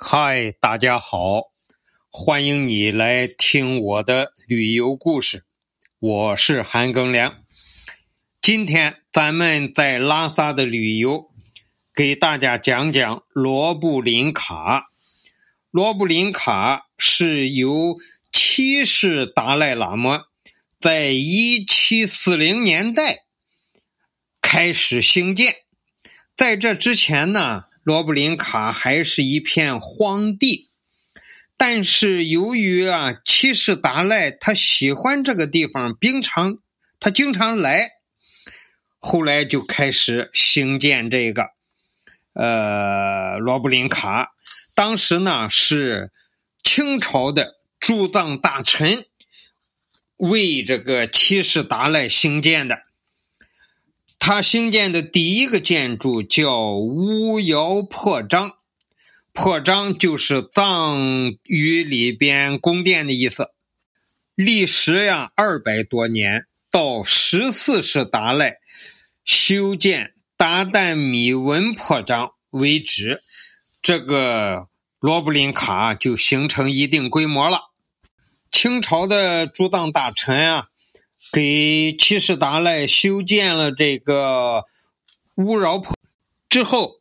嗨，大家好，欢迎你来听我的旅游故事。我是韩庚良。今天咱们在拉萨的旅游，给大家讲讲罗布林卡。罗布林卡是由七世达赖喇嘛在一七四零年代开始兴建，在这之前呢。罗布林卡还是一片荒地，但是由于啊，七世达赖他喜欢这个地方，经常他经常来，后来就开始兴建这个呃罗布林卡。当时呢是清朝的驻藏大臣为这个七世达赖兴建的。他兴建的第一个建筑叫乌窑破章，破章就是藏语里边宫殿的意思。历时呀二百多年，到十四世达赖修建达旦米文破章为止，这个罗布林卡就形成一定规模了。清朝的驻藏大臣啊。给七世达赖修建了这个乌饶破之后，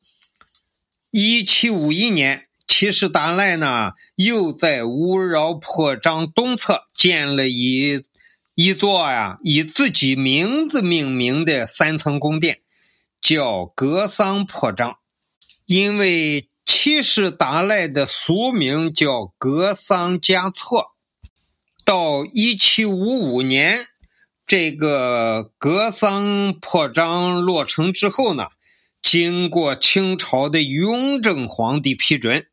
一七五一年，七世达赖呢又在乌饶破章东侧建了一一座呀以自己名字命名的三层宫殿，叫格桑破章，因为七世达赖的俗名叫格桑嘉措。到一七五五年。这个格桑破章落成之后呢，经过清朝的雍正皇帝批准，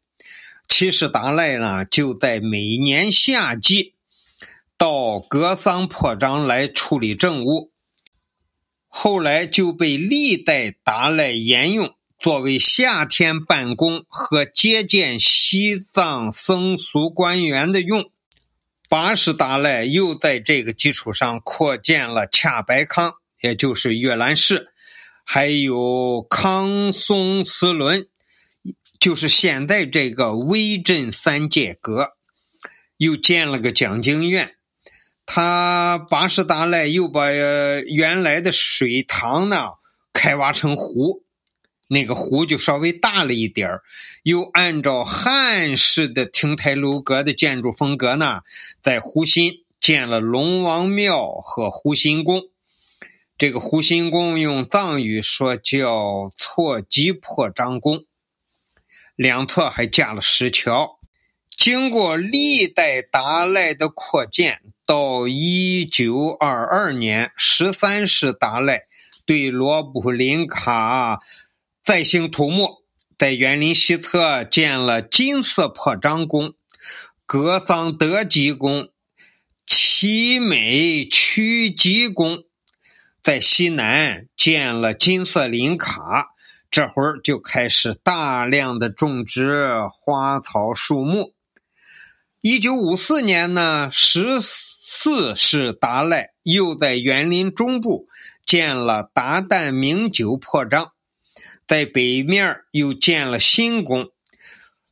七世达赖呢就在每年夏季到格桑破章来处理政务，后来就被历代达赖沿用，作为夏天办公和接见西藏僧俗官员的用。八世达赖又在这个基础上扩建了恰白康，也就是阅览室，还有康松斯伦，就是现在这个威震三界阁，又建了个讲经院。他八世达赖又把原来的水塘呢开挖成湖。那个湖就稍微大了一点儿，又按照汉式的亭台楼阁的建筑风格呢，在湖心建了龙王庙和湖心宫。这个湖心宫用藏语说叫错吉破张宫，两侧还架了石桥。经过历代达赖的扩建，到一九二二年，十三世达赖对罗布林卡。再兴土木，在园林西侧建了金色破章宫、格桑德吉宫、奇美曲吉宫，在西南建了金色林卡。这会儿就开始大量的种植花草树木。一九五四年呢，十四世达赖又在园林中部建了达旦名酒破章。在北面又建了新宫，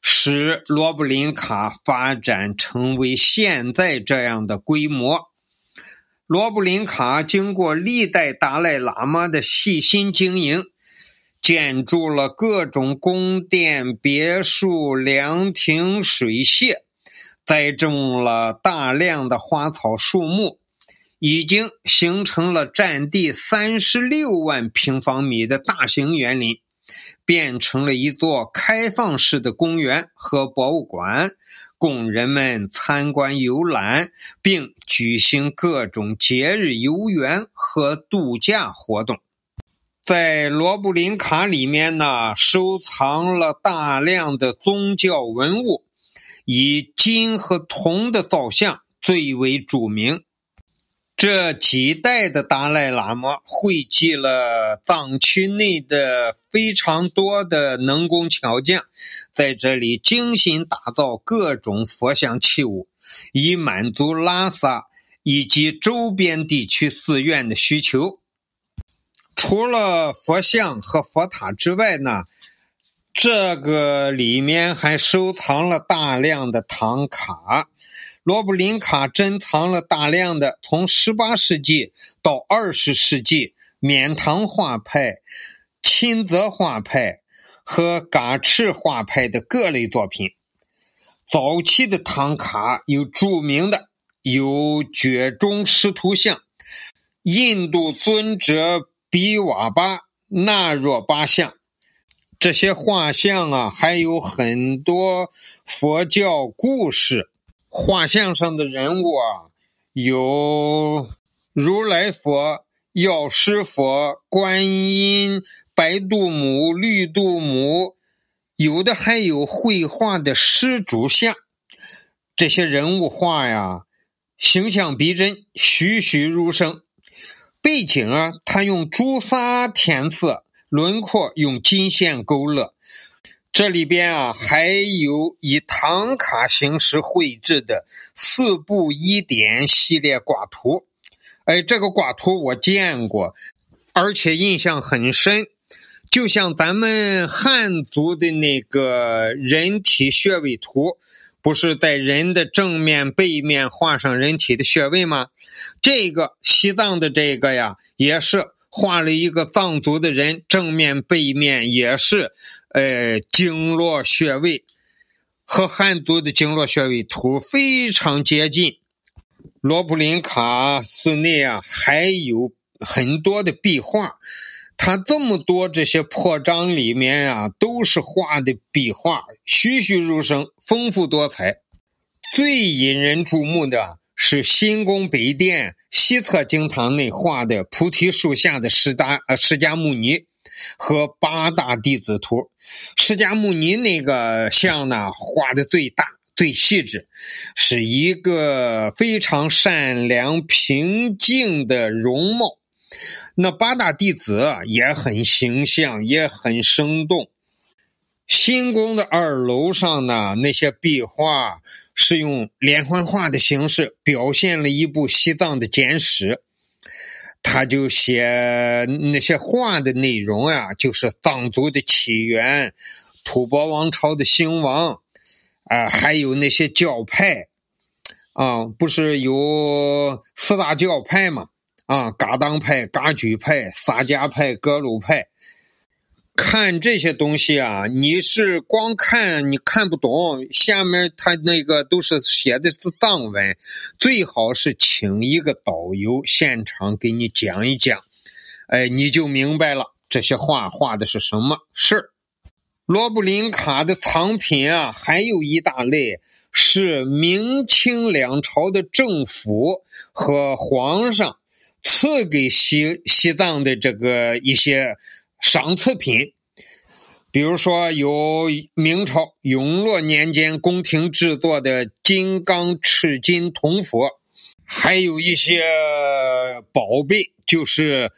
使罗布林卡发展成为现在这样的规模。罗布林卡经过历代达赖喇嘛的细心经营，建筑了各种宫殿、别墅、凉亭、水榭，栽种了大量的花草树木，已经形成了占地三十六万平方米的大型园林。变成了一座开放式的公园和博物馆，供人们参观游览，并举行各种节日游园和度假活动。在罗布林卡里面呢，收藏了大量的宗教文物，以金和铜的造像最为著名。这几代的达赖喇嘛汇集了藏区内的非常多的能工巧匠，在这里精心打造各种佛像器物，以满足拉萨以及周边地区寺院的需求。除了佛像和佛塔之外呢，这个里面还收藏了大量的唐卡。罗布林卡珍藏了大量的从18世纪到20世纪缅唐画派、钦泽画派和噶赤画派的各类作品。早期的唐卡有著名的有绝中师图像、印度尊者比瓦巴纳若巴像。这些画像啊，还有很多佛教故事。画像上的人物啊，有如来佛、药师佛、观音、白度母、绿度母，有的还有绘画的施主像。这些人物画呀，形象逼真，栩栩如生。背景啊，他用朱砂填色。轮廓用金线勾勒，这里边啊还有以唐卡形式绘制的四部一点系列挂图，哎，这个挂图我见过，而且印象很深，就像咱们汉族的那个人体穴位图，不是在人的正面、背面画上人体的穴位吗？这个西藏的这个呀，也是。画了一个藏族的人，正面、背面也是，呃，经络穴位和汉族的经络穴位图非常接近。罗布林卡寺内啊，还有很多的壁画，它这么多这些破章里面啊，都是画的壁画，栩栩如生，丰富多彩。最引人注目的。是新宫北殿西侧经堂内画的菩提树下的释迦呃释迦牟尼和八大弟子图。释迦牟尼那个像呢，画的最大最细致，是一个非常善良平静的容貌。那八大弟子也很形象，也很生动。新宫的二楼上呢，那些壁画是用连环画的形式表现了一部西藏的简史。他就写那些画的内容啊，就是藏族的起源、吐蕃王朝的兴亡，啊，还有那些教派，啊，不是有四大教派嘛？啊，噶当派、噶举派、萨迦派、格鲁派。看这些东西啊，你是光看你看不懂，下面他那个都是写的是藏文，最好是请一个导游现场给你讲一讲，哎，你就明白了这些画画的是什么事儿。罗布林卡的藏品啊，还有一大类是明清两朝的政府和皇上赐给西西藏的这个一些。赏赐品，比如说有明朝永乐年间宫廷制作的金刚赤金铜佛，还有一些宝贝，就是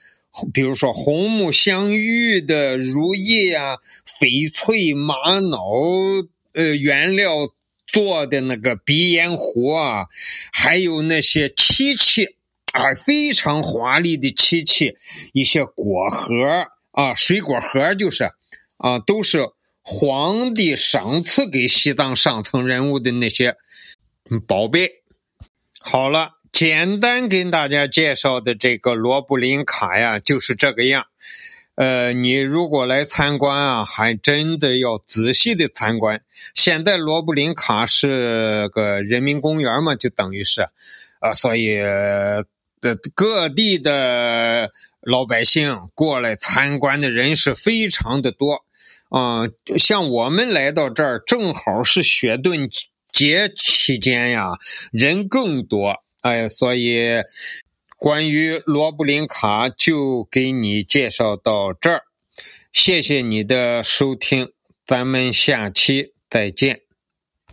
比如说红木镶玉的如意啊，翡翠玛瑙呃原料做的那个鼻烟壶啊，还有那些漆器啊，非常华丽的漆器，一些果盒。啊，水果盒就是，啊，都是皇帝赏赐给西藏上层人物的那些宝贝。好了，简单跟大家介绍的这个罗布林卡呀，就是这个样。呃，你如果来参观啊，还真的要仔细的参观。现在罗布林卡是个人民公园嘛，就等于是，啊，所以。的各地的老百姓过来参观的人是非常的多，啊，像我们来到这儿正好是雪顿节期间呀，人更多，哎，所以关于罗布林卡就给你介绍到这儿，谢谢你的收听，咱们下期再见。